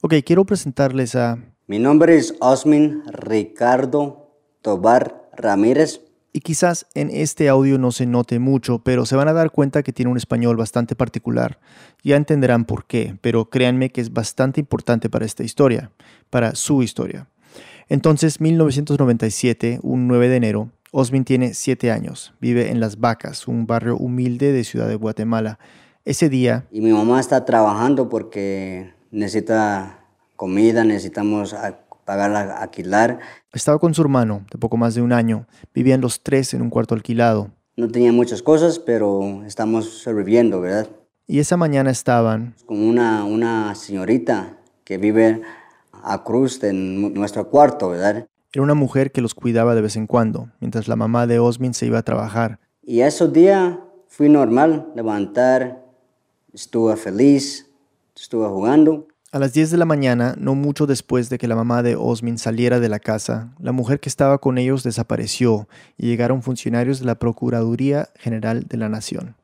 Ok, quiero presentarles a... Mi nombre es Osmin Ricardo Tobar Ramírez. Y quizás en este audio no se note mucho, pero se van a dar cuenta que tiene un español bastante particular. Ya entenderán por qué, pero créanme que es bastante importante para esta historia, para su historia. Entonces, 1997, un 9 de enero, Osmin tiene 7 años, vive en Las Vacas, un barrio humilde de Ciudad de Guatemala. Ese día... Y mi mamá está trabajando porque necesita comida, necesitamos pagar alquilar. Estaba con su hermano de poco más de un año. Vivían los tres en un cuarto alquilado. No tenía muchas cosas, pero estamos sobreviviendo, ¿verdad? Y esa mañana estaban... Con una, una señorita que vive a cruz en nuestro cuarto, ¿verdad? Era una mujer que los cuidaba de vez en cuando, mientras la mamá de Osmin se iba a trabajar. Y ese día fui normal, levantar, estuve feliz, estuve jugando. A las 10 de la mañana, no mucho después de que la mamá de Osmin saliera de la casa, la mujer que estaba con ellos desapareció y llegaron funcionarios de la Procuraduría General de la Nación.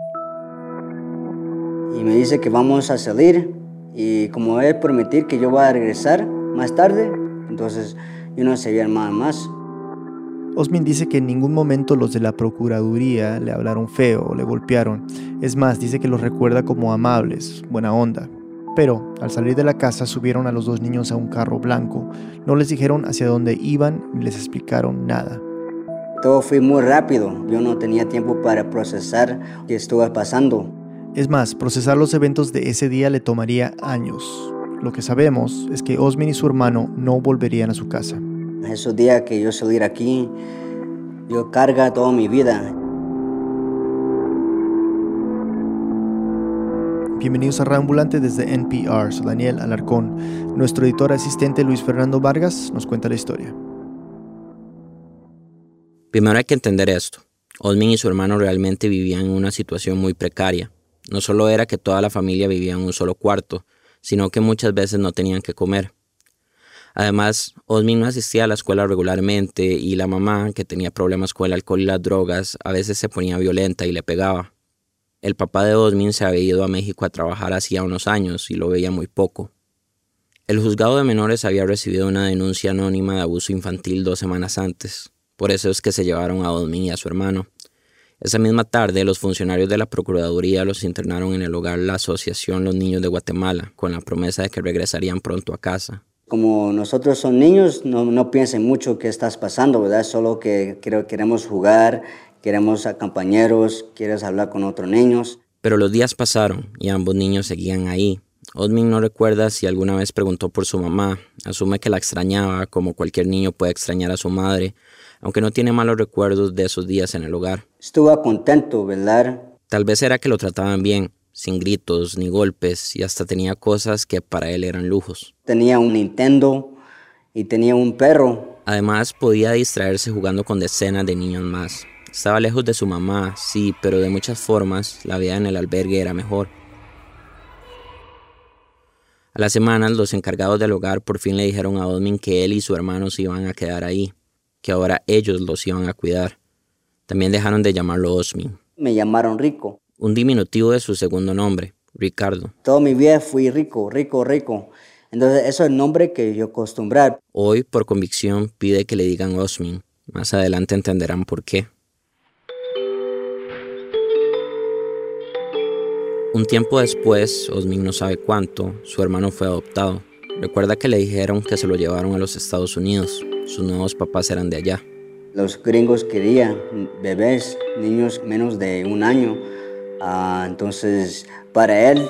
Y me dice que vamos a salir y como él permitir que yo vaya a regresar más tarde, entonces yo no sabía nada más. Osmin dice que en ningún momento los de la Procuraduría le hablaron feo o le golpearon. Es más, dice que los recuerda como amables, buena onda. Pero al salir de la casa subieron a los dos niños a un carro blanco. No les dijeron hacia dónde iban ni les explicaron nada. Todo fue muy rápido. Yo no tenía tiempo para procesar qué estaba pasando. Es más, procesar los eventos de ese día le tomaría años. Lo que sabemos es que Osmin y su hermano no volverían a su casa. Esos días que yo salir aquí, yo carga toda mi vida. Bienvenidos a Reambulante desde NPR. Soy Daniel Alarcón. Nuestro editor asistente Luis Fernando Vargas nos cuenta la historia. Primero hay que entender esto. Osmin y su hermano realmente vivían en una situación muy precaria. No solo era que toda la familia vivía en un solo cuarto, sino que muchas veces no tenían que comer. Además, Osmin no asistía a la escuela regularmente y la mamá, que tenía problemas con el alcohol y las drogas, a veces se ponía violenta y le pegaba. El papá de Osmin se había ido a México a trabajar hacía unos años y lo veía muy poco. El juzgado de menores había recibido una denuncia anónima de abuso infantil dos semanas antes. Por eso es que se llevaron a Osmin y a su hermano. Esa misma tarde, los funcionarios de la Procuraduría los internaron en el hogar la Asociación Los Niños de Guatemala, con la promesa de que regresarían pronto a casa. Como nosotros son niños, no, no piensen mucho qué estás pasando, ¿verdad? Solo que creo, queremos jugar, queremos a compañeros, quieres hablar con otros niños. Pero los días pasaron y ambos niños seguían ahí. Osmin no recuerda si alguna vez preguntó por su mamá, asume que la extrañaba, como cualquier niño puede extrañar a su madre, aunque no tiene malos recuerdos de esos días en el hogar. Estuvo contento, ¿verdad? Tal vez era que lo trataban bien, sin gritos ni golpes, y hasta tenía cosas que para él eran lujos. Tenía un Nintendo y tenía un perro. Además, podía distraerse jugando con decenas de niños más. Estaba lejos de su mamá, sí, pero de muchas formas la vida en el albergue era mejor. A las semanas, los encargados del hogar por fin le dijeron a Osmin que él y su hermano se iban a quedar ahí que ahora ellos los iban a cuidar. También dejaron de llamarlo Osmin. Me llamaron Rico. Un diminutivo de su segundo nombre, Ricardo. Toda mi vida fui rico, rico, rico. Entonces, eso es el nombre que yo acostumbrar. Hoy, por convicción, pide que le digan Osmin. Más adelante entenderán por qué. Un tiempo después, Osmin no sabe cuánto, su hermano fue adoptado. Recuerda que le dijeron que se lo llevaron a los Estados Unidos. Sus nuevos papás eran de allá. Los gringos querían bebés, niños menos de un año. Ah, entonces, para él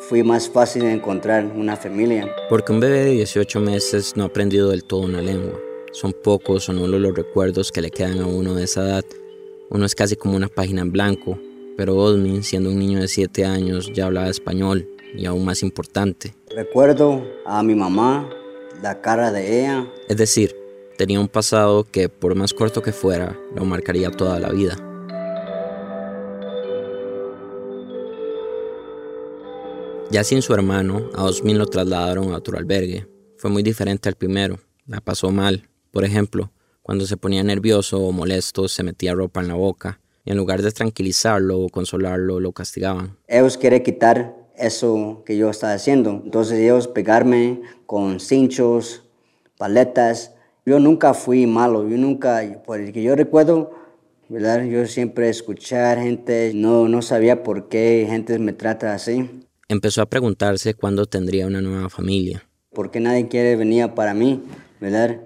fue más fácil encontrar una familia. Porque un bebé de 18 meses no ha aprendido del todo una lengua. Son pocos o nulos los recuerdos que le quedan a uno de esa edad. Uno es casi como una página en blanco, pero Osmin, siendo un niño de 7 años, ya hablaba español y aún más importante. Recuerdo a mi mamá, la cara de ella. Es decir, Tenía un pasado que, por más corto que fuera, lo marcaría toda la vida. Ya sin su hermano, a Osmin lo trasladaron a otro albergue. Fue muy diferente al primero. La pasó mal. Por ejemplo, cuando se ponía nervioso o molesto, se metía ropa en la boca. Y en lugar de tranquilizarlo o consolarlo, lo castigaban. Ellos quieren quitar eso que yo estaba haciendo. Entonces ellos pegarme con cinchos, paletas. Yo nunca fui malo, yo nunca, por el que yo recuerdo, ¿verdad? Yo siempre escuchar gente, no, no sabía por qué gente me trata así. Empezó a preguntarse cuándo tendría una nueva familia. ¿Por qué nadie quiere venir para mí? ¿Verdad?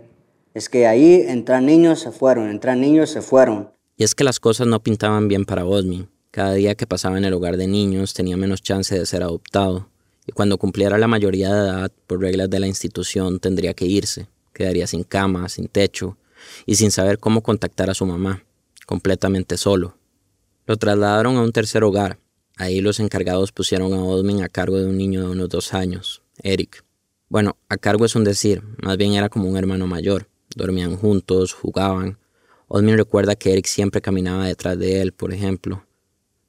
Es que ahí entran niños, se fueron, entran niños, se fueron. Y es que las cosas no pintaban bien para Osmin. Cada día que pasaba en el hogar de niños tenía menos chance de ser adoptado. Y cuando cumpliera la mayoría de edad, por reglas de la institución, tendría que irse. Quedaría sin cama, sin techo y sin saber cómo contactar a su mamá completamente solo. Lo trasladaron a un tercer hogar. Ahí los encargados pusieron a Osmin a cargo de un niño de unos dos años, Eric. Bueno, a cargo es un decir, más bien era como un hermano mayor. Dormían juntos, jugaban. Osmin recuerda que Eric siempre caminaba detrás de él, por ejemplo.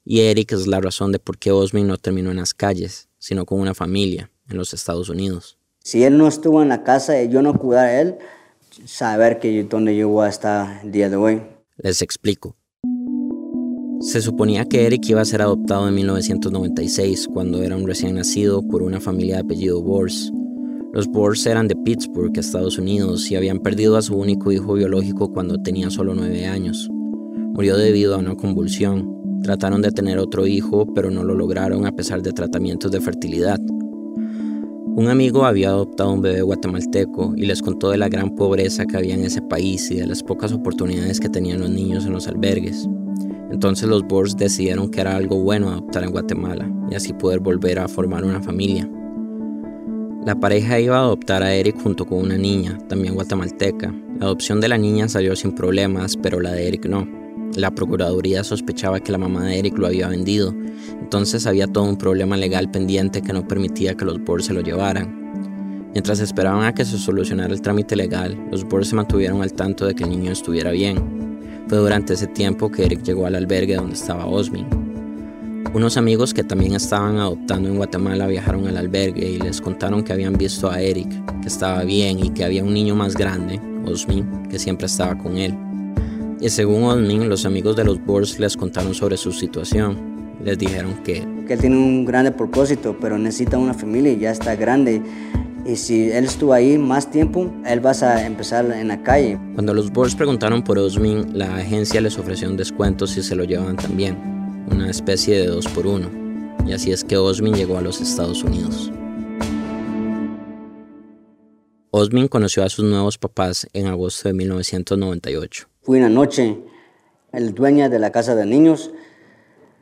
Y Eric es la razón de por qué Osmin no terminó en las calles, sino con una familia en los Estados Unidos. Si él no estuvo en la casa y yo no cuidara a él, saber que dónde yo voy a estar el día de hoy. Les explico. Se suponía que Eric iba a ser adoptado en 1996, cuando era un recién nacido por una familia de apellido Bors. Los Bors eran de Pittsburgh, Estados Unidos, y habían perdido a su único hijo biológico cuando tenía solo nueve años. Murió debido a una convulsión. Trataron de tener otro hijo, pero no lo lograron a pesar de tratamientos de fertilidad. Un amigo había adoptado un bebé guatemalteco y les contó de la gran pobreza que había en ese país y de las pocas oportunidades que tenían los niños en los albergues. Entonces los Bors decidieron que era algo bueno adoptar en Guatemala y así poder volver a formar una familia. La pareja iba a adoptar a Eric junto con una niña, también guatemalteca. La adopción de la niña salió sin problemas, pero la de Eric no. La Procuraduría sospechaba que la mamá de Eric lo había vendido, entonces había todo un problema legal pendiente que no permitía que los Boers se lo llevaran. Mientras esperaban a que se solucionara el trámite legal, los Boers se mantuvieron al tanto de que el niño estuviera bien. Fue durante ese tiempo que Eric llegó al albergue donde estaba Osmin. Unos amigos que también estaban adoptando en Guatemala viajaron al albergue y les contaron que habían visto a Eric, que estaba bien y que había un niño más grande, Osmin, que siempre estaba con él. Y según Osmin, los amigos de los Boers les contaron sobre su situación. Les dijeron que... Que él tiene un grande propósito, pero necesita una familia y ya está grande. Y si él estuvo ahí más tiempo, él va a empezar en la calle. Cuando los Boers preguntaron por Osmin, la agencia les ofreció un descuento si se lo llevaban también. Una especie de dos por uno. Y así es que Osmin llegó a los Estados Unidos. Osmin conoció a sus nuevos papás en agosto de 1998. Fui una noche, el dueño de la casa de niños,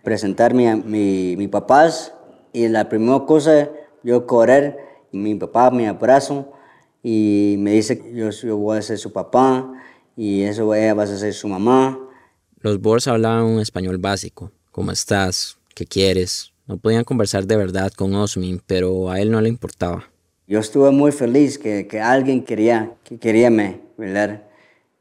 presentarme a mi, mi papás y la primera cosa, yo correr, mi papá me abrazo y me dice que yo, yo voy a ser su papá y eso ella va a ser su mamá. Los Boers hablaban un español básico. ¿Cómo estás? ¿Qué quieres? No podían conversar de verdad con Osmin, pero a él no le importaba. Yo estuve muy feliz que, que alguien quería, que quería me, ¿verdad?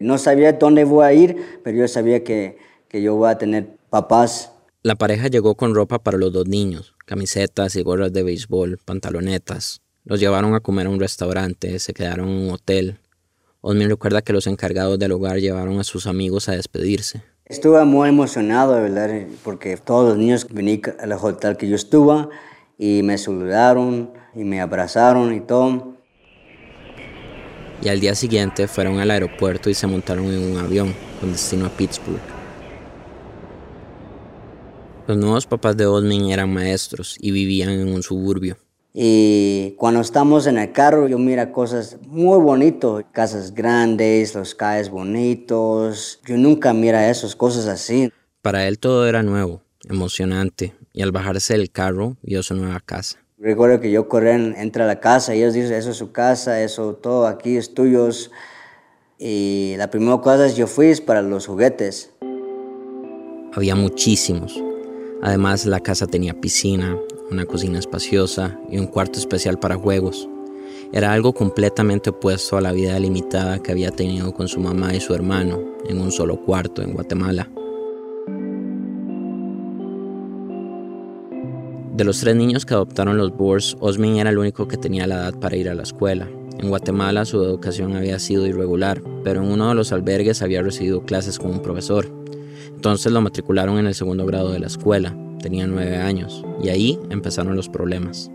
No sabía dónde voy a ir, pero yo sabía que, que yo voy a tener papás. La pareja llegó con ropa para los dos niños, camisetas y gorras de béisbol, pantalonetas. Los llevaron a comer a un restaurante, se quedaron en un hotel. Osmin recuerda que los encargados del hogar llevaron a sus amigos a despedirse. Estuve muy emocionado, ¿verdad? Porque todos los niños vinieron al hotel que yo estuve y me saludaron y me abrazaron y todo. Y al día siguiente fueron al aeropuerto y se montaron en un avión con destino a Pittsburgh. Los nuevos papás de Osmin eran maestros y vivían en un suburbio. Y cuando estamos en el carro, yo mira cosas muy bonitas, casas grandes, los calles bonitos. Yo nunca mira esas cosas así. Para él todo era nuevo, emocionante, y al bajarse del carro vio su nueva casa. Recuerdo que yo corrí, entré a la casa y ellos dicen, eso es su casa, eso todo aquí es tuyo. Y la primera cosa es yo fui para los juguetes. Había muchísimos. Además, la casa tenía piscina, una cocina espaciosa y un cuarto especial para juegos. Era algo completamente opuesto a la vida limitada que había tenido con su mamá y su hermano en un solo cuarto en Guatemala. De los tres niños que adoptaron los Boers, Osmin era el único que tenía la edad para ir a la escuela. En Guatemala su educación había sido irregular, pero en uno de los albergues había recibido clases con un profesor. Entonces lo matricularon en el segundo grado de la escuela, tenía nueve años, y ahí empezaron los problemas.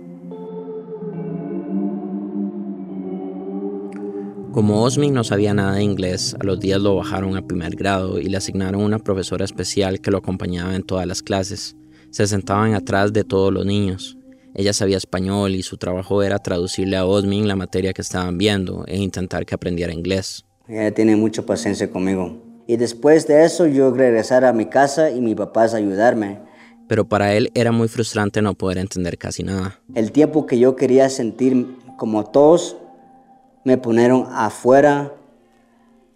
Como Osmin no sabía nada de inglés, a los días lo bajaron a primer grado y le asignaron una profesora especial que lo acompañaba en todas las clases. Se sentaban atrás de todos los niños. Ella sabía español y su trabajo era traducirle a Osmin la materia que estaban viendo e intentar que aprendiera inglés. Ella tiene mucha paciencia conmigo. Y después de eso yo regresar a mi casa y mi papá ayudarme. Pero para él era muy frustrante no poder entender casi nada. El tiempo que yo quería sentir como todos, me pusieron afuera,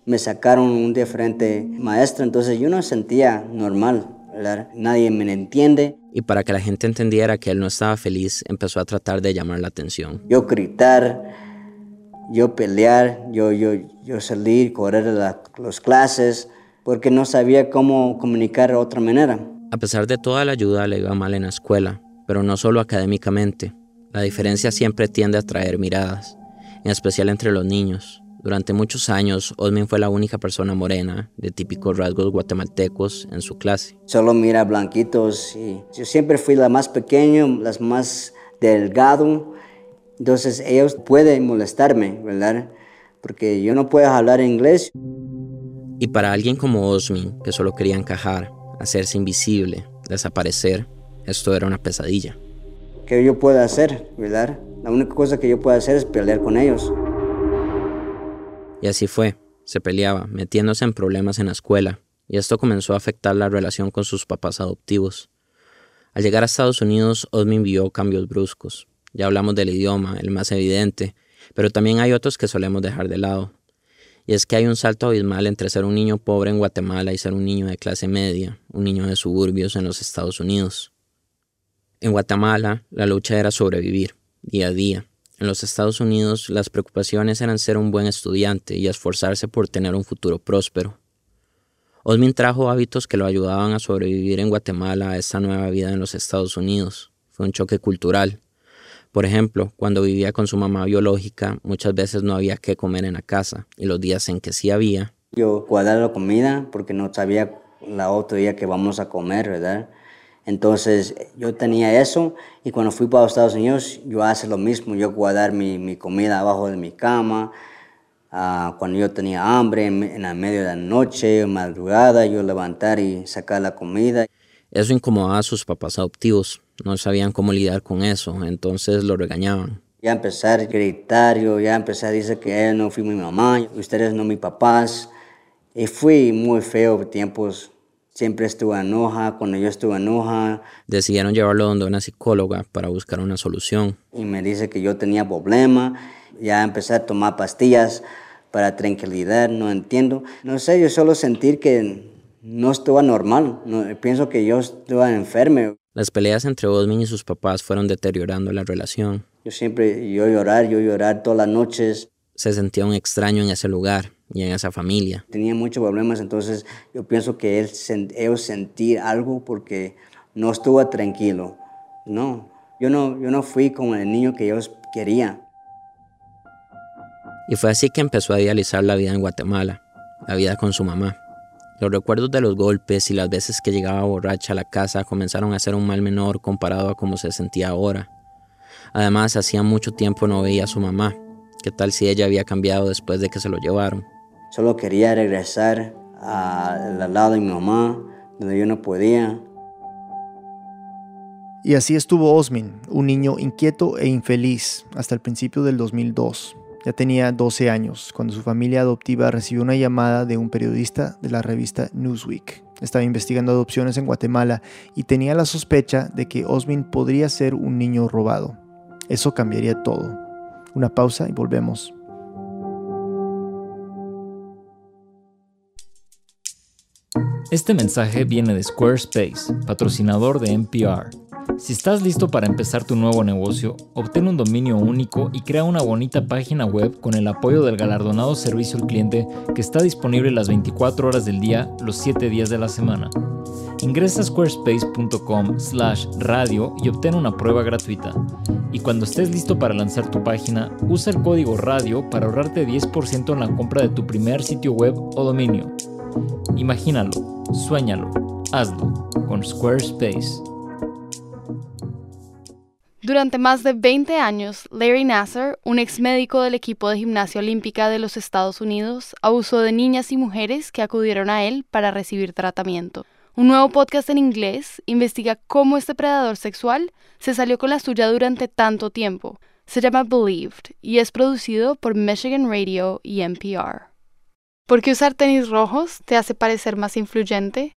me sacaron un diferente maestro, entonces yo no sentía normal, ¿verdad? Nadie me entiende. Y para que la gente entendiera que él no estaba feliz, empezó a tratar de llamar la atención. Yo gritar, yo pelear, yo, yo, yo salir, correr las clases, porque no sabía cómo comunicar de otra manera. A pesar de toda la ayuda, le iba mal en la escuela, pero no solo académicamente. La diferencia siempre tiende a atraer miradas en especial entre los niños. Durante muchos años, Osmin fue la única persona morena de típicos rasgos guatemaltecos en su clase. Solo mira blanquitos y yo siempre fui la más pequeña, la más delgado. Entonces ellos pueden molestarme, ¿verdad? Porque yo no puedo hablar inglés. Y para alguien como Osmin, que solo quería encajar, hacerse invisible, desaparecer, esto era una pesadilla. ¿Qué yo puedo hacer, verdad? La única cosa que yo puedo hacer es pelear con ellos. Y así fue. Se peleaba, metiéndose en problemas en la escuela, y esto comenzó a afectar la relación con sus papás adoptivos. Al llegar a Estados Unidos, Osmin vio cambios bruscos. Ya hablamos del idioma, el más evidente, pero también hay otros que solemos dejar de lado. Y es que hay un salto abismal entre ser un niño pobre en Guatemala y ser un niño de clase media, un niño de suburbios en los Estados Unidos. En Guatemala, la lucha era sobrevivir día a día. En los Estados Unidos las preocupaciones eran ser un buen estudiante y esforzarse por tener un futuro próspero. Osmin trajo hábitos que lo ayudaban a sobrevivir en Guatemala a esta nueva vida en los Estados Unidos. Fue un choque cultural. Por ejemplo, cuando vivía con su mamá biológica, muchas veces no había qué comer en la casa, y los días en que sí había. Yo guardaba la comida porque no sabía la otro día que vamos a comer, ¿verdad? Entonces yo tenía eso y cuando fui para Estados Unidos yo hacía lo mismo, yo guardar mi, mi comida abajo de mi cama, uh, cuando yo tenía hambre en, en medio de la noche, madrugada, yo levantar y sacar la comida. Eso incomodaba a sus papás adoptivos, no sabían cómo lidiar con eso, entonces lo regañaban. Ya empecé a gritar, yo ya empecé a decir que él no fui mi mamá, ustedes no mis papás, y fui muy feo tiempos Siempre estuve enoja, cuando yo estuve enoja. Decidieron llevarlo donde una psicóloga para buscar una solución. Y me dice que yo tenía problema, ya empecé a tomar pastillas para tranquilidad, no entiendo. No sé, yo solo sentir que no estuve normal, no, pienso que yo estuve enfermo. Las peleas entre Osmin y sus papás fueron deteriorando la relación. Yo siempre, yo llorar, yo llorar todas las noches. Se sentía un extraño en ese lugar y en esa familia. Tenía muchos problemas, entonces yo pienso que él, ellos sentir algo porque no estuvo tranquilo. No, yo no, yo no fui como el niño que ellos querían. Y fue así que empezó a idealizar la vida en Guatemala, la vida con su mamá. Los recuerdos de los golpes y las veces que llegaba borracha a la casa comenzaron a ser un mal menor comparado a cómo se sentía ahora. Además, hacía mucho tiempo no veía a su mamá. ¿Qué tal si ella había cambiado después de que se lo llevaron? Solo quería regresar al lado de mi mamá, donde yo no podía. Y así estuvo Osmin, un niño inquieto e infeliz, hasta el principio del 2002. Ya tenía 12 años, cuando su familia adoptiva recibió una llamada de un periodista de la revista Newsweek. Estaba investigando adopciones en Guatemala y tenía la sospecha de que Osmin podría ser un niño robado. Eso cambiaría todo. Una pausa y volvemos. Este mensaje viene de Squarespace, patrocinador de NPR. Si estás listo para empezar tu nuevo negocio, obtén un dominio único y crea una bonita página web con el apoyo del galardonado servicio al cliente que está disponible las 24 horas del día, los 7 días de la semana. Ingresa a squarespace.com slash radio y obtén una prueba gratuita. Y cuando estés listo para lanzar tu página, usa el código radio para ahorrarte 10% en la compra de tu primer sitio web o dominio. Imagínalo, suéñalo, hazlo con Squarespace. Durante más de 20 años, Larry Nasser, un ex médico del equipo de gimnasia olímpica de los Estados Unidos, abusó de niñas y mujeres que acudieron a él para recibir tratamiento. Un nuevo podcast en inglés investiga cómo este predador sexual se salió con la suya durante tanto tiempo. Se llama Believed y es producido por Michigan Radio y NPR. ¿Por qué usar tenis rojos te hace parecer más influyente?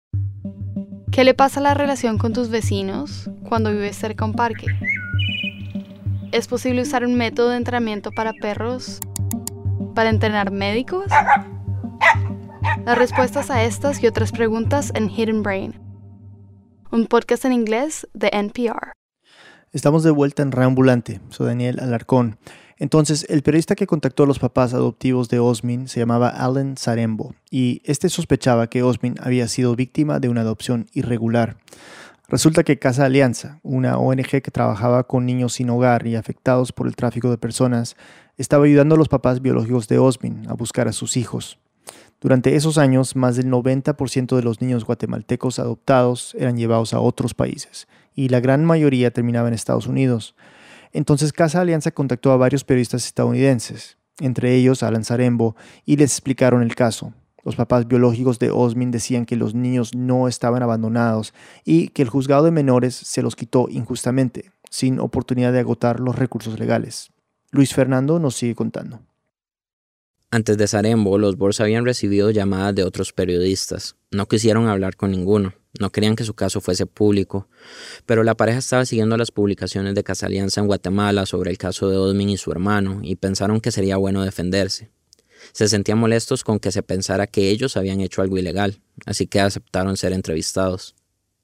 ¿Qué le pasa a la relación con tus vecinos cuando vives cerca a un parque? ¿Es posible usar un método de entrenamiento para perros para entrenar médicos? Las respuestas a estas y otras preguntas en Hidden Brain, un podcast en inglés de NPR. Estamos de vuelta en Reambulante, soy Daniel Alarcón. Entonces, el periodista que contactó a los papás adoptivos de Osmin se llamaba Alan Sarembo y este sospechaba que Osmin había sido víctima de una adopción irregular. Resulta que Casa Alianza, una ONG que trabajaba con niños sin hogar y afectados por el tráfico de personas, estaba ayudando a los papás biológicos de Osmin a buscar a sus hijos. Durante esos años, más del 90% de los niños guatemaltecos adoptados eran llevados a otros países, y la gran mayoría terminaba en Estados Unidos. Entonces Casa Alianza contactó a varios periodistas estadounidenses, entre ellos Alan Zarembo, y les explicaron el caso. Los papás biológicos de Osmin decían que los niños no estaban abandonados y que el juzgado de menores se los quitó injustamente, sin oportunidad de agotar los recursos legales. Luis Fernando nos sigue contando. Antes de Sarembo, los Bors habían recibido llamadas de otros periodistas. No quisieron hablar con ninguno, no querían que su caso fuese público, pero la pareja estaba siguiendo las publicaciones de Casa Alianza en Guatemala sobre el caso de Osmin y su hermano y pensaron que sería bueno defenderse. Se sentían molestos con que se pensara que ellos habían hecho algo ilegal, así que aceptaron ser entrevistados.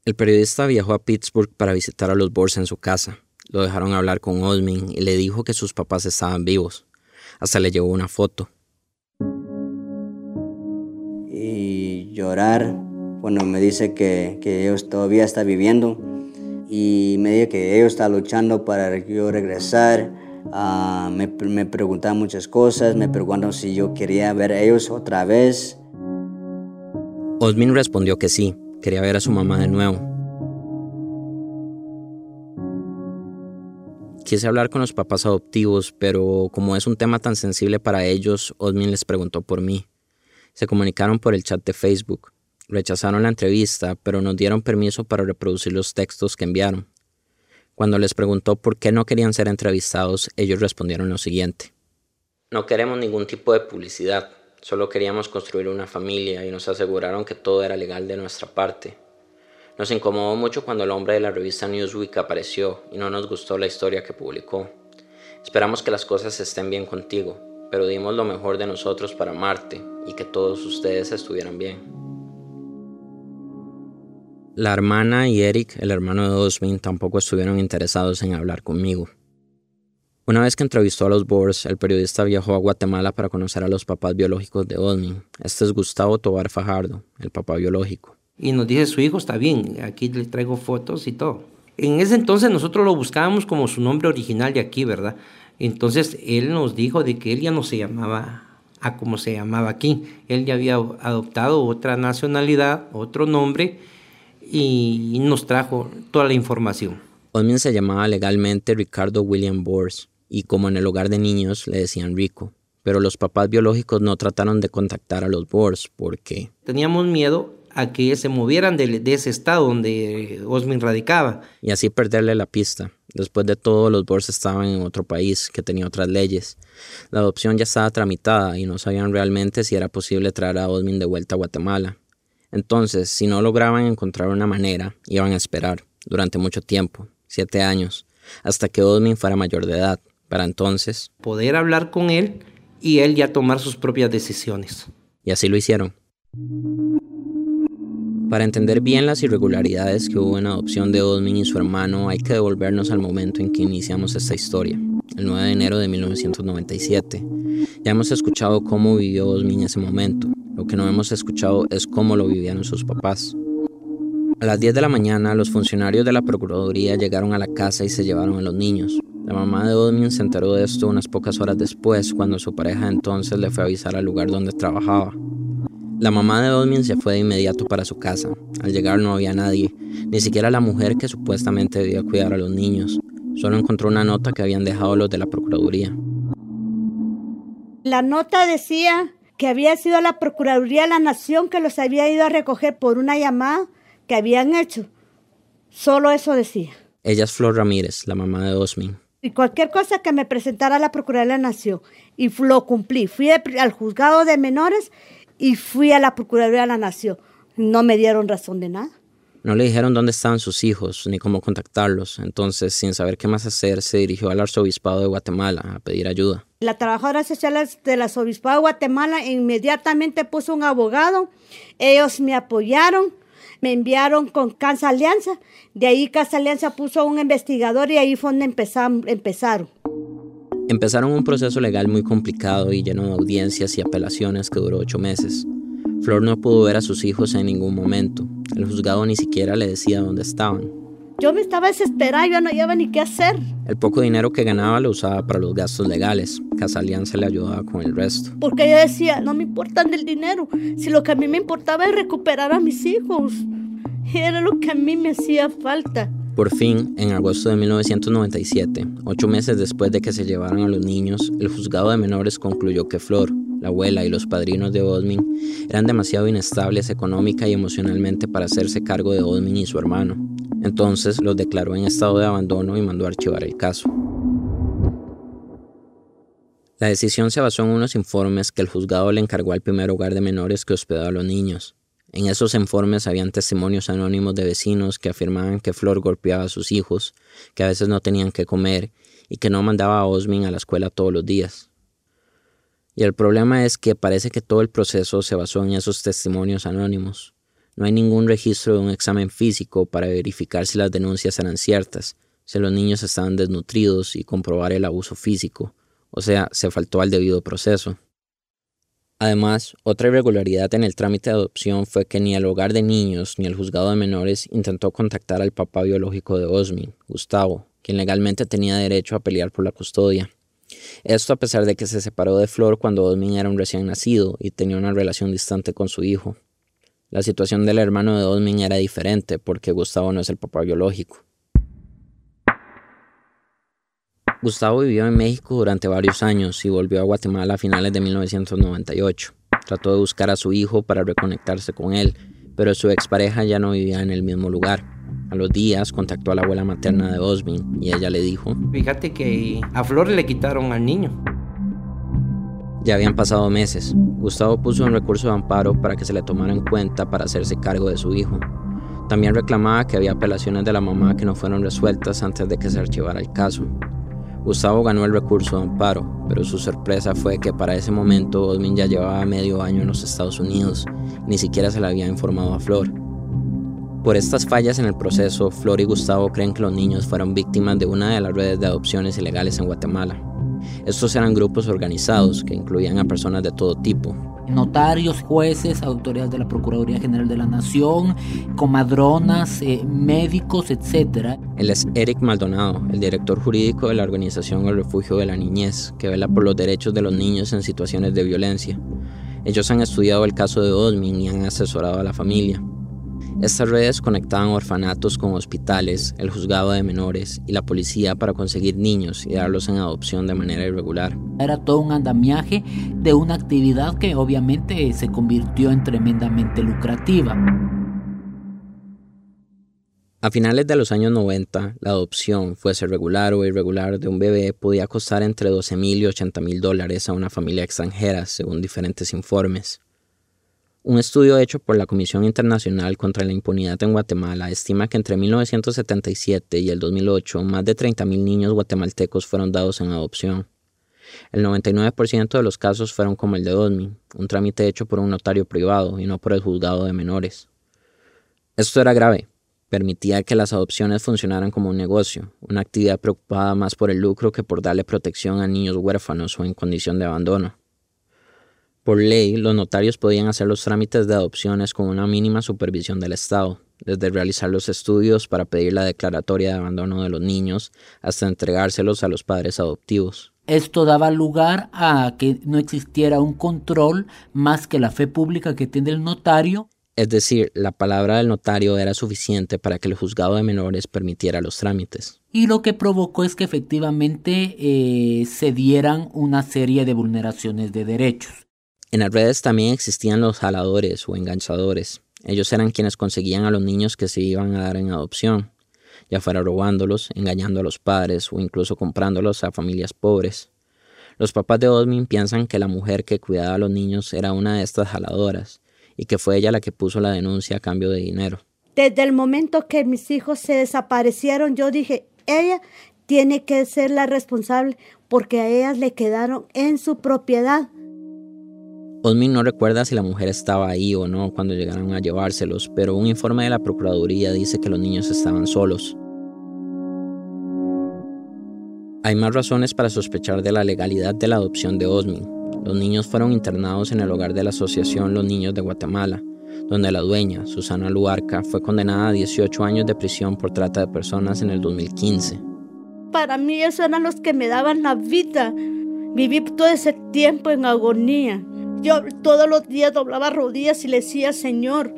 El periodista viajó a Pittsburgh para visitar a los Bors en su casa. Lo dejaron hablar con Osmin y le dijo que sus papás estaban vivos. Hasta le llevó una foto. Y llorar cuando me dice que, que ellos todavía está viviendo y me dice que ellos están luchando para yo regresar Ah, me, me preguntaban muchas cosas, me preguntaron si yo quería ver a ellos otra vez. Osmin respondió que sí, quería ver a su mamá de nuevo. Quise hablar con los papás adoptivos, pero como es un tema tan sensible para ellos, Osmin les preguntó por mí. Se comunicaron por el chat de Facebook. Rechazaron la entrevista, pero nos dieron permiso para reproducir los textos que enviaron. Cuando les preguntó por qué no querían ser entrevistados, ellos respondieron lo siguiente. No queremos ningún tipo de publicidad, solo queríamos construir una familia y nos aseguraron que todo era legal de nuestra parte. Nos incomodó mucho cuando el hombre de la revista Newsweek apareció y no nos gustó la historia que publicó. Esperamos que las cosas estén bien contigo, pero dimos lo mejor de nosotros para amarte y que todos ustedes estuvieran bien. La hermana y Eric, el hermano de Osmin, tampoco estuvieron interesados en hablar conmigo. Una vez que entrevistó a los Boers, el periodista viajó a Guatemala para conocer a los papás biológicos de Osmin. Este es Gustavo Tobar Fajardo, el papá biológico. Y nos dice, su hijo está bien, aquí le traigo fotos y todo. En ese entonces nosotros lo buscábamos como su nombre original de aquí, ¿verdad? Entonces él nos dijo de que él ya no se llamaba a como se llamaba aquí. Él ya había adoptado otra nacionalidad, otro nombre, y nos trajo toda la información. Osmin se llamaba legalmente Ricardo William Bors y como en el hogar de niños le decían Rico. Pero los papás biológicos no trataron de contactar a los Bors porque... Teníamos miedo a que se movieran de, ese estado donde Osmin radicaba. Y así perderle la pista. Después de todo, los Bors estaban en otro país que tenía otras leyes. La adopción ya estaba tramitada y no sabían realmente si era posible traer a Osmin de vuelta a Guatemala. Entonces, si no lograban encontrar una manera, iban a esperar durante mucho tiempo, siete años, hasta que Osmin fuera mayor de edad, para entonces poder hablar con él y él ya tomar sus propias decisiones. Y así lo hicieron. Para entender bien las irregularidades que hubo en la adopción de Osmin y su hermano, hay que devolvernos al momento en que iniciamos esta historia, el 9 de enero de 1997. Ya hemos escuchado cómo vivió Osmin ese momento, lo que no hemos escuchado es cómo lo vivían sus papás. A las 10 de la mañana, los funcionarios de la Procuraduría llegaron a la casa y se llevaron a los niños. La mamá de Odmin se enteró de esto unas pocas horas después, cuando su pareja entonces le fue a avisar al lugar donde trabajaba. La mamá de Odmin se fue de inmediato para su casa. Al llegar no había nadie, ni siquiera la mujer que supuestamente debía cuidar a los niños. Solo encontró una nota que habían dejado los de la Procuraduría. La nota decía que había sido la Procuraduría de la Nación que los había ido a recoger por una llamada que habían hecho. Solo eso decía. Ella es Flor Ramírez, la mamá de Osmin. Y cualquier cosa que me presentara la Procuraduría de la Nación. Y lo cumplí. Fui al juzgado de menores y fui a la Procuraduría de la Nación. No me dieron razón de nada. No le dijeron dónde estaban sus hijos ni cómo contactarlos. Entonces, sin saber qué más hacer, se dirigió al arzobispado de Guatemala a pedir ayuda. La trabajadora social del arzobispado de Guatemala inmediatamente puso un abogado. Ellos me apoyaron, me enviaron con Casa Alianza. De ahí Casa Alianza puso un investigador y ahí fue donde empezaron. Empezaron un proceso legal muy complicado y lleno de audiencias y apelaciones que duró ocho meses. Flor no pudo ver a sus hijos en ningún momento. El juzgado ni siquiera le decía dónde estaban. Yo me estaba desesperada, yo no sabía ni qué hacer. El poco dinero que ganaba lo usaba para los gastos legales. Casa Alianza le ayudaba con el resto. Porque yo decía, no me importa el dinero, si lo que a mí me importaba es recuperar a mis hijos. Era lo que a mí me hacía falta. Por fin, en agosto de 1997, ocho meses después de que se llevaran a los niños, el juzgado de menores concluyó que Flor, la abuela y los padrinos de Osmin eran demasiado inestables económica y emocionalmente para hacerse cargo de Osmin y su hermano. Entonces los declaró en estado de abandono y mandó archivar el caso. La decisión se basó en unos informes que el juzgado le encargó al primer hogar de menores que hospedaba a los niños. En esos informes habían testimonios anónimos de vecinos que afirmaban que Flor golpeaba a sus hijos, que a veces no tenían que comer y que no mandaba a Osmin a la escuela todos los días. Y el problema es que parece que todo el proceso se basó en esos testimonios anónimos. No hay ningún registro de un examen físico para verificar si las denuncias eran ciertas, si los niños estaban desnutridos y comprobar el abuso físico, o sea, se faltó al debido proceso. Además, otra irregularidad en el trámite de adopción fue que ni el hogar de niños ni el juzgado de menores intentó contactar al papá biológico de Osmin, Gustavo, quien legalmente tenía derecho a pelear por la custodia. Esto a pesar de que se separó de Flor cuando Osmin era un recién nacido y tenía una relación distante con su hijo. La situación del hermano de Osmin era diferente porque Gustavo no es el papá biológico. Gustavo vivió en México durante varios años y volvió a Guatemala a finales de 1998. Trató de buscar a su hijo para reconectarse con él, pero su expareja ya no vivía en el mismo lugar. A los días contactó a la abuela materna de Osmin y ella le dijo, Fíjate que a Flor le quitaron al niño. Ya habían pasado meses. Gustavo puso un recurso de amparo para que se le tomara en cuenta para hacerse cargo de su hijo. También reclamaba que había apelaciones de la mamá que no fueron resueltas antes de que se archivara el caso. Gustavo ganó el recurso de amparo, pero su sorpresa fue que para ese momento Osmin ya llevaba medio año en los Estados Unidos, ni siquiera se le había informado a Flor. Por estas fallas en el proceso, Flor y Gustavo creen que los niños fueron víctimas de una de las redes de adopciones ilegales en Guatemala. Estos eran grupos organizados que incluían a personas de todo tipo. Notarios, jueces, autoridades de la Procuraduría General de la Nación, comadronas, eh, médicos, etc. Él es Eric Maldonado, el director jurídico de la organización El Refugio de la Niñez, que vela por los derechos de los niños en situaciones de violencia. Ellos han estudiado el caso de Osmin y han asesorado a la familia. Estas redes conectaban orfanatos con hospitales, el juzgado de menores y la policía para conseguir niños y darlos en adopción de manera irregular. Era todo un andamiaje de una actividad que obviamente se convirtió en tremendamente lucrativa. A finales de los años 90, la adopción, fuese regular o irregular, de un bebé podía costar entre 12 mil y 80 mil dólares a una familia extranjera, según diferentes informes. Un estudio hecho por la Comisión Internacional contra la Impunidad en Guatemala estima que entre 1977 y el 2008 más de 30.000 niños guatemaltecos fueron dados en adopción. El 99% de los casos fueron como el de Osmin, un trámite hecho por un notario privado y no por el juzgado de menores. Esto era grave, permitía que las adopciones funcionaran como un negocio, una actividad preocupada más por el lucro que por darle protección a niños huérfanos o en condición de abandono. Por ley, los notarios podían hacer los trámites de adopciones con una mínima supervisión del Estado, desde realizar los estudios para pedir la declaratoria de abandono de los niños hasta entregárselos a los padres adoptivos. Esto daba lugar a que no existiera un control más que la fe pública que tiene el notario. Es decir, la palabra del notario era suficiente para que el juzgado de menores permitiera los trámites. y lo que provocó es que efectivamente eh, se dieran una serie de vulneraciones de derechos. En las redes también existían los jaladores o enganchadores. Ellos eran quienes conseguían a los niños que se iban a dar en adopción, ya fuera robándolos, engañando a los padres o incluso comprándolos a familias pobres. Los papás de Osmin piensan que la mujer que cuidaba a los niños era una de estas jaladoras y que fue ella la que puso la denuncia a cambio de dinero. Desde el momento que mis hijos se desaparecieron, yo dije, ella tiene que ser la responsable porque a ellas le quedaron en su propiedad. Osmin no recuerda si la mujer estaba ahí o no cuando llegaron a llevárselos, pero un informe de la Procuraduría dice que los niños estaban solos. Hay más razones para sospechar de la legalidad de la adopción de Osmin. Los niños fueron internados en el hogar de la Asociación Los Niños de Guatemala, donde la dueña, Susana Luarca, fue condenada a 18 años de prisión por trata de personas en el 2015. Para mí esos eran los que me daban la vida. Viví todo ese tiempo en agonía. Yo todos los días doblaba rodillas y le decía, Señor,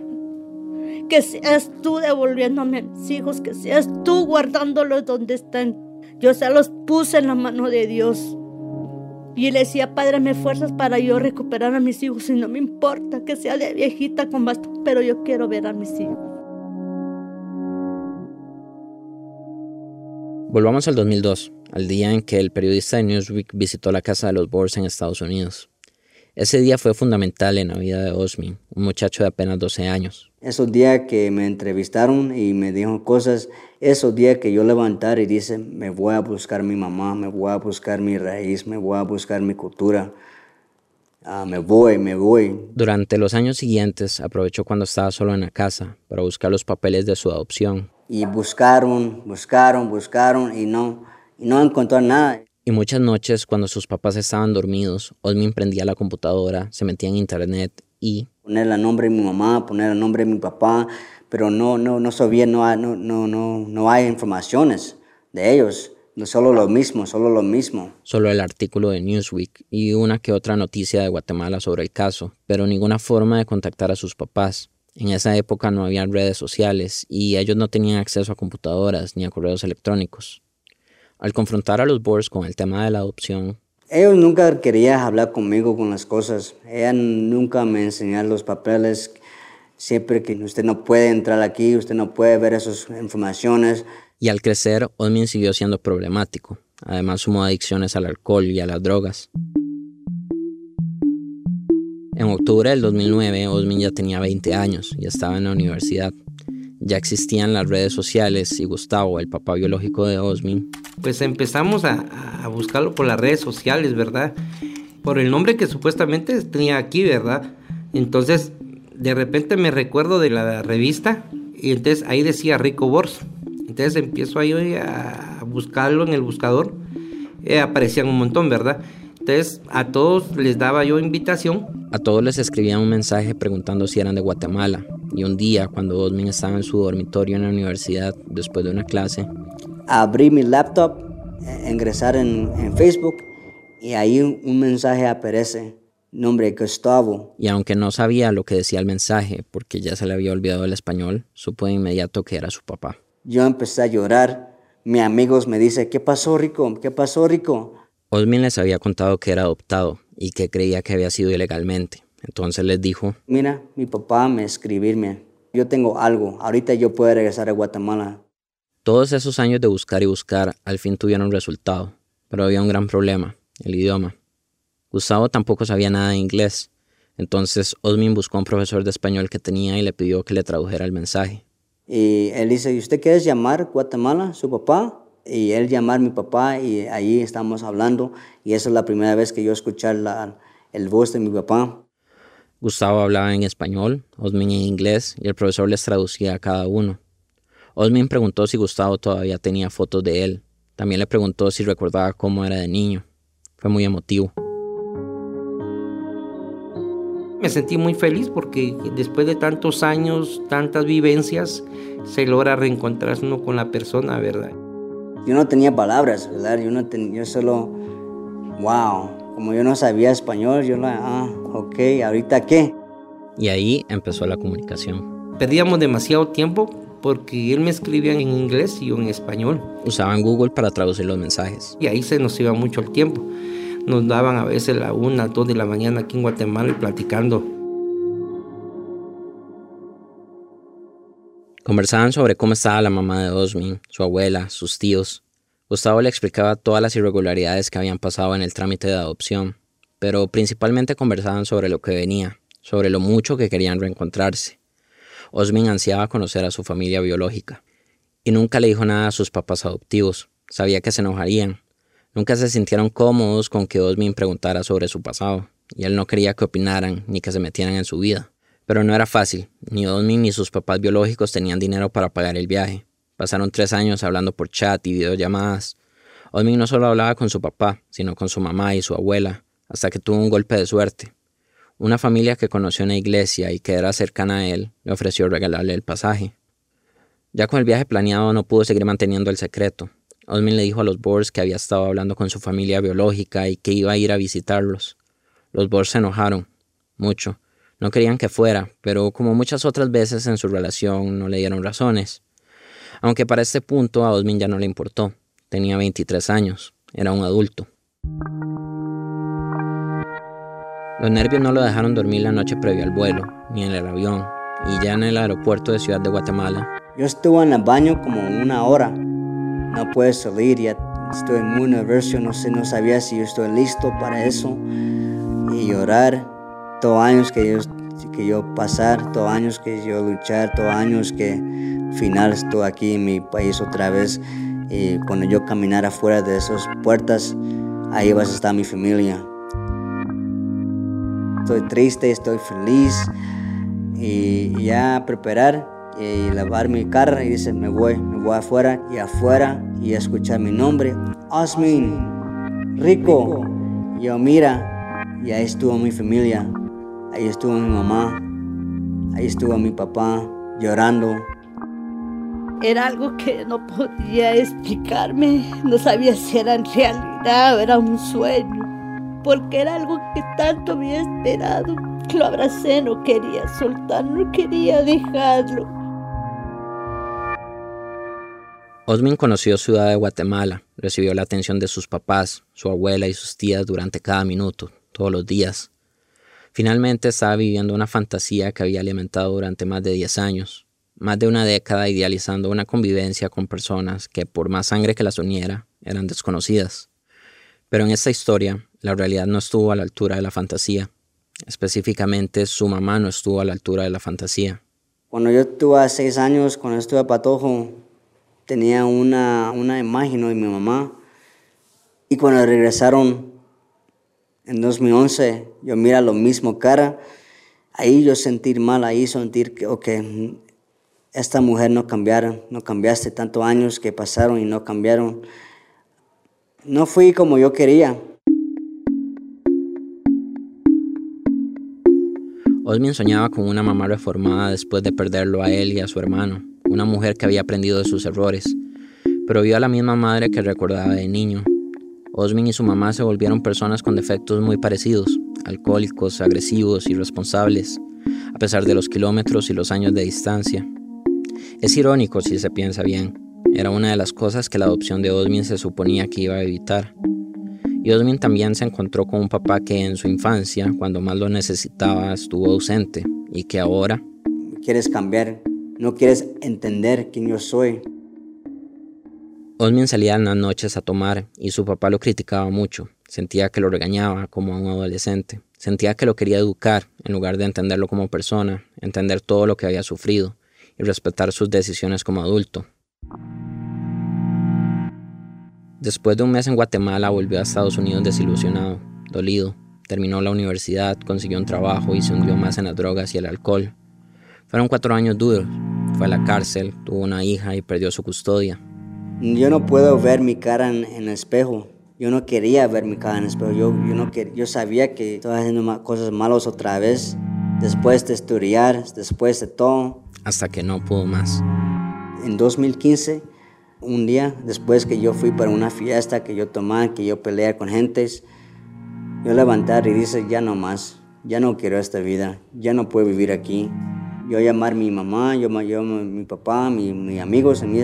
que seas tú devolviéndome a mis hijos, que seas tú guardándolos donde están. Yo se los puse en la mano de Dios. Y le decía, Padre, me fuerzas para yo recuperar a mis hijos y no me importa que sea de viejita con bastón, pero yo quiero ver a mis hijos. Volvamos al 2002, al día en que el periodista de Newsweek visitó la casa de los Boers en Estados Unidos. Ese día fue fundamental en la vida de Osmin, un muchacho de apenas 12 años. Esos días que me entrevistaron y me dijeron cosas, esos días que yo levantar y dice, me voy a buscar mi mamá, me voy a buscar mi raíz, me voy a buscar mi cultura, ah, me voy, me voy. Durante los años siguientes aprovechó cuando estaba solo en la casa para buscar los papeles de su adopción. Y buscaron, buscaron, buscaron y no, y no encontró nada. Y muchas noches, cuando sus papás estaban dormidos, Osmin prendía la computadora, se metía en internet y... Poner el nombre de mi mamá, poner el nombre de mi papá, pero no, no, no sabía, no, no, no, no, no hay informaciones de ellos. Solo lo mismo, solo lo mismo. Solo el artículo de Newsweek y una que otra noticia de Guatemala sobre el caso, pero ninguna forma de contactar a sus papás. En esa época no había redes sociales y ellos no tenían acceso a computadoras ni a correos electrónicos. Al confrontar a los Boers con el tema de la adopción, ellos nunca querían hablar conmigo con las cosas. Ella nunca me enseñaron los papeles. Siempre que usted no puede entrar aquí, usted no puede ver esas informaciones. Y al crecer, Osmin siguió siendo problemático. Además, sumó adicciones al alcohol y a las drogas. En octubre del 2009, Osmin ya tenía 20 años y estaba en la universidad ya existían las redes sociales y Gustavo, el papá biológico de Osmin. Pues empezamos a, buscarlo por las redes sociales, ¿verdad? Por el nombre que supuestamente tenía aquí, ¿verdad? Entonces, de repente me recuerdo de la revista y entonces ahí decía Rico Bors. Entonces empiezo ahí a buscarlo en el buscador. Eh, aparecían un montón, ¿verdad? Entonces a todos les daba yo invitación. A todos les escribía un mensaje preguntando si eran de Guatemala. Y un día, cuando Osmin estaba en su dormitorio en la universidad, después de una clase, abrí mi laptop, eh, ingresar en, en Facebook y ahí un, un mensaje aparece, nombre Gustavo. Y aunque no sabía lo que decía el mensaje, porque ya se le había olvidado el español, supo de inmediato que era su papá. Yo empecé a llorar. Mis amigos me dicen, ¿qué pasó, Rico? ¿Qué pasó, Rico? Osmin les había contado que era adoptado y que creía que había sido ilegalmente. Entonces les dijo, mira, mi papá me escribirme, yo tengo algo, ahorita yo puedo regresar a Guatemala. Todos esos años de buscar y buscar al fin tuvieron resultado, pero había un gran problema, el idioma. Gustavo tampoco sabía nada de inglés, entonces Osmin buscó a un profesor de español que tenía y le pidió que le tradujera el mensaje. Y él dice, ¿y usted quiere llamar Guatemala, su papá? Y él llamar a mi papá y ahí estamos hablando y esa es la primera vez que yo escuchar la, el voz de mi papá. Gustavo hablaba en español, Osmin en inglés y el profesor les traducía a cada uno. Osmin preguntó si Gustavo todavía tenía fotos de él. También le preguntó si recordaba cómo era de niño. Fue muy emotivo. Me sentí muy feliz porque después de tantos años, tantas vivencias, se logra reencontrarse uno con la persona, ¿verdad? Yo no tenía palabras, ¿verdad? Yo, no tenía, yo solo, wow, como yo no sabía español, yo la, ah, ok, ¿ahorita qué? Y ahí empezó la comunicación. Perdíamos demasiado tiempo porque él me escribía en inglés y yo en español. Usaban Google para traducir los mensajes. Y ahí se nos iba mucho el tiempo. Nos daban a veces la una, dos de la mañana aquí en Guatemala y platicando. Conversaban sobre cómo estaba la mamá de Osmin, su abuela, sus tíos. Gustavo le explicaba todas las irregularidades que habían pasado en el trámite de adopción, pero principalmente conversaban sobre lo que venía, sobre lo mucho que querían reencontrarse. Osmin ansiaba conocer a su familia biológica, y nunca le dijo nada a sus papás adoptivos. Sabía que se enojarían. Nunca se sintieron cómodos con que Osmin preguntara sobre su pasado, y él no quería que opinaran ni que se metieran en su vida. Pero no era fácil, ni Osmin ni sus papás biológicos tenían dinero para pagar el viaje. Pasaron tres años hablando por chat y videollamadas. Osmin no solo hablaba con su papá, sino con su mamá y su abuela, hasta que tuvo un golpe de suerte. Una familia que conoció en la iglesia y que era cercana a él le ofreció regalarle el pasaje. Ya con el viaje planeado no pudo seguir manteniendo el secreto. Osmin le dijo a los Boers que había estado hablando con su familia biológica y que iba a ir a visitarlos. Los Boers se enojaron, mucho. No querían que fuera, pero como muchas otras veces en su relación no le dieron razones. Aunque para este punto a Osmin ya no le importó. Tenía 23 años, era un adulto. Los nervios no lo dejaron dormir la noche previa al vuelo, ni en el avión, y ya en el aeropuerto de Ciudad de Guatemala. Yo estuve en el baño como una hora. No puedo salir, ya estoy muy nervioso, no sé, no sabía si yo estoy listo para eso. Y llorar, todos años que yo, que yo pasar, todos años que yo luchar, todos años que al final estoy aquí en mi país otra vez. Y cuando yo caminar afuera de esas puertas, ahí vas a estar mi familia estoy triste, estoy feliz. Y ya preparar y lavar mi carro y dice me voy, me voy afuera y afuera y escuchar mi nombre, Osmin, Rico, yo mira y ahí estuvo mi familia, ahí estuvo mi mamá, ahí estuvo mi papá llorando. Era algo que no podía explicarme, no sabía si era en realidad o era un sueño porque era algo que tanto había esperado. Lo abracé, no quería soltarlo, no quería dejarlo. Osmin conoció Ciudad de Guatemala, recibió la atención de sus papás, su abuela y sus tías durante cada minuto, todos los días. Finalmente estaba viviendo una fantasía que había alimentado durante más de 10 años, más de una década idealizando una convivencia con personas que, por más sangre que las uniera, eran desconocidas. Pero en esta historia, la realidad no estuvo a la altura de la fantasía. Específicamente, su mamá no estuvo a la altura de la fantasía. Cuando yo tuve seis años, cuando estuve a Patojo, tenía una, una imagen de mi mamá. Y cuando regresaron en 2011, yo mira lo mismo cara. Ahí yo sentir mal, ahí sentir que, ok, esta mujer no cambiaron, no cambiaste tantos años que pasaron y no cambiaron. No fui como yo quería. Osmin soñaba con una mamá reformada después de perderlo a él y a su hermano, una mujer que había aprendido de sus errores, pero vio a la misma madre que recordaba de niño. Osmin y su mamá se volvieron personas con defectos muy parecidos, alcohólicos, agresivos, irresponsables, a pesar de los kilómetros y los años de distancia. Es irónico si se piensa bien, era una de las cosas que la adopción de Osmin se suponía que iba a evitar. Y Osmin también se encontró con un papá que en su infancia, cuando más lo necesitaba, estuvo ausente y que ahora... Quieres cambiar, no quieres entender quién yo soy. Osmin salía en las noches a tomar y su papá lo criticaba mucho. Sentía que lo regañaba como a un adolescente. Sentía que lo quería educar en lugar de entenderlo como persona, entender todo lo que había sufrido y respetar sus decisiones como adulto. Después de un mes en Guatemala volvió a Estados Unidos desilusionado, dolido. Terminó la universidad, consiguió un trabajo y se hundió más en las drogas y el alcohol. Fueron cuatro años duros. Fue a la cárcel, tuvo una hija y perdió su custodia. Yo no puedo ver mi cara en, el espejo. Yo no quería ver mi cara en el espejo. Yo, yo, no yo sabía que estaba haciendo cosas malas otra vez. Después de estudiar, después de todo. Hasta que no pudo más. En 2015 un día después que yo fui para una fiesta que yo tomaba, que yo peleé con gentes, yo levantar y dice, ya no más, ya no quiero esta vida, ya no puedo vivir aquí, yo llamar a mi mamá, yo, yo mi papá, mis mi amigos, mi,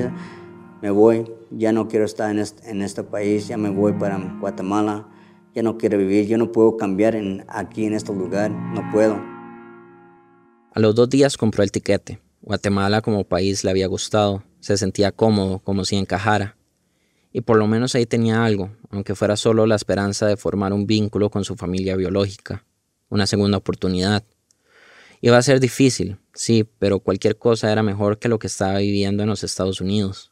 me voy, ya no quiero estar en este, en este, país, ya me voy para Guatemala, ya no quiero vivir, yo no puedo cambiar en, aquí en este lugar, no puedo. A los dos días compró el tiquete. Guatemala como país le había gustado, se sentía cómodo, como si encajara. Y por lo menos ahí tenía algo, aunque fuera solo la esperanza de formar un vínculo con su familia biológica, una segunda oportunidad. Iba a ser difícil, sí, pero cualquier cosa era mejor que lo que estaba viviendo en los Estados Unidos.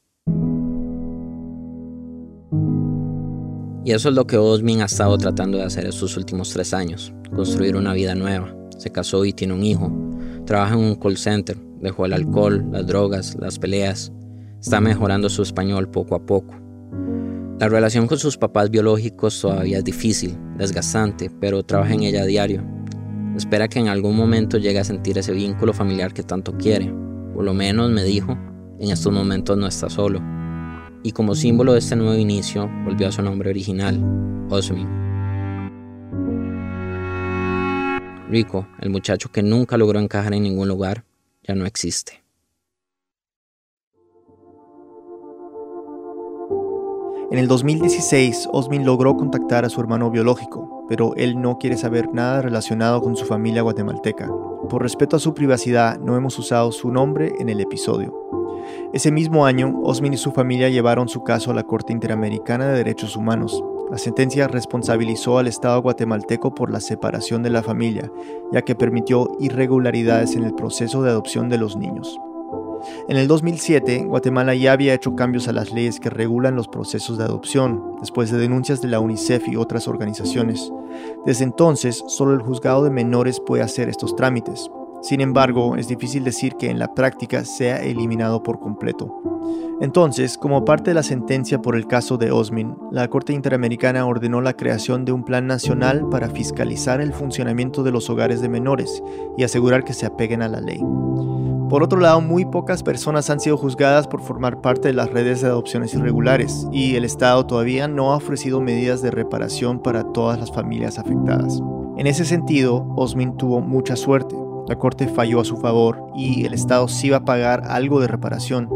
Y eso es lo que Osmin ha estado tratando de hacer estos últimos tres años, construir una vida nueva. Se casó y tiene un hijo. Trabaja en un call center, dejó el alcohol, las drogas, las peleas. Está mejorando su español poco a poco. La relación con sus papás biológicos todavía es difícil, desgastante, pero trabaja en ella a diario. Espera que en algún momento llegue a sentir ese vínculo familiar que tanto quiere. Por lo menos me dijo, en estos momentos no está solo. Y como símbolo de este nuevo inicio, volvió a su nombre original, Osmin. Rico, el muchacho que nunca logró encajar en ningún lugar, ya no existe. En el 2016, Osmin logró contactar a su hermano biológico, pero él no quiere saber nada relacionado con su familia guatemalteca. Por respeto a su privacidad, no hemos usado su nombre en el episodio. Ese mismo año, Osmin y su familia llevaron su caso a la Corte Interamericana de Derechos Humanos. La sentencia responsabilizó al Estado guatemalteco por la separación de la familia, ya que permitió irregularidades en el proceso de adopción de los niños. En el 2007, Guatemala ya había hecho cambios a las leyes que regulan los procesos de adopción, después de denuncias de la UNICEF y otras organizaciones. Desde entonces, solo el juzgado de menores puede hacer estos trámites. Sin embargo, es difícil decir que en la práctica sea eliminado por completo. Entonces, como parte de la sentencia por el caso de Osmin, la Corte Interamericana ordenó la creación de un plan nacional para fiscalizar el funcionamiento de los hogares de menores y asegurar que se apeguen a la ley. Por otro lado, muy pocas personas han sido juzgadas por formar parte de las redes de adopciones irregulares y el Estado todavía no ha ofrecido medidas de reparación para todas las familias afectadas. En ese sentido, Osmin tuvo mucha suerte. La corte falló a su favor y el Estado sí va a pagar algo de reparación.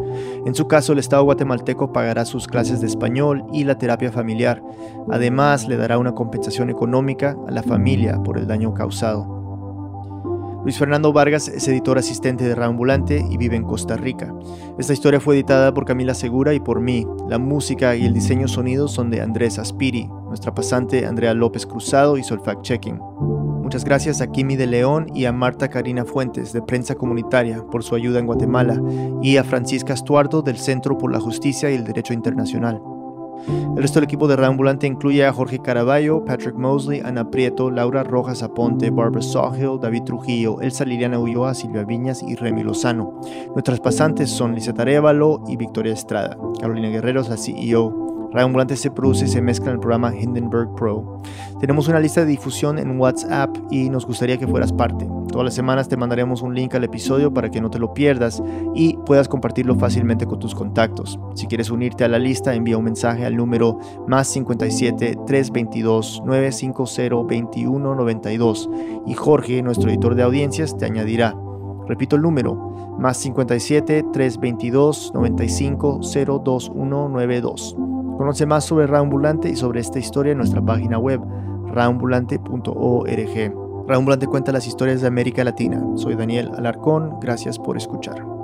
En su caso, el Estado guatemalteco pagará sus clases de español y la terapia familiar. Además, le dará una compensación económica a la familia por el daño causado. Luis Fernando Vargas es editor asistente de Reambulante y vive en Costa Rica. Esta historia fue editada por Camila Segura y por mí. La música y el diseño sonido son de Andrés Aspiri. Nuestra pasante Andrea López Cruzado hizo el fact-checking. Muchas gracias a Kimi de León y a Marta Karina Fuentes de Prensa Comunitaria por su ayuda en Guatemala y a Francisca Estuardo del Centro por la Justicia y el Derecho Internacional. El resto del equipo de Reambulante incluye a Jorge Caraballo, Patrick Mosley, Ana Prieto, Laura Rojas Aponte, Barbara Sawhill, David Trujillo, Elsa Liliana Ulloa, Silvia Viñas y Remy Lozano. Nuestras pasantes son Lizeth Arevalo y Victoria Estrada. Carolina Guerrero es la CEO. Radio Ambulante se produce y se mezcla en el programa Hindenburg Pro. Tenemos una lista de difusión en WhatsApp y nos gustaría que fueras parte. Todas las semanas te mandaremos un link al episodio para que no te lo pierdas y puedas compartirlo fácilmente con tus contactos. Si quieres unirte a la lista, envía un mensaje al número más 57 322 950 2192 y Jorge, nuestro editor de audiencias, te añadirá. Repito el número, más 57 322 95 02192. Conoce más sobre Raambulante y sobre esta historia en nuestra página web raambulante.org. Raambulante cuenta las historias de América Latina. Soy Daniel Alarcón, gracias por escuchar.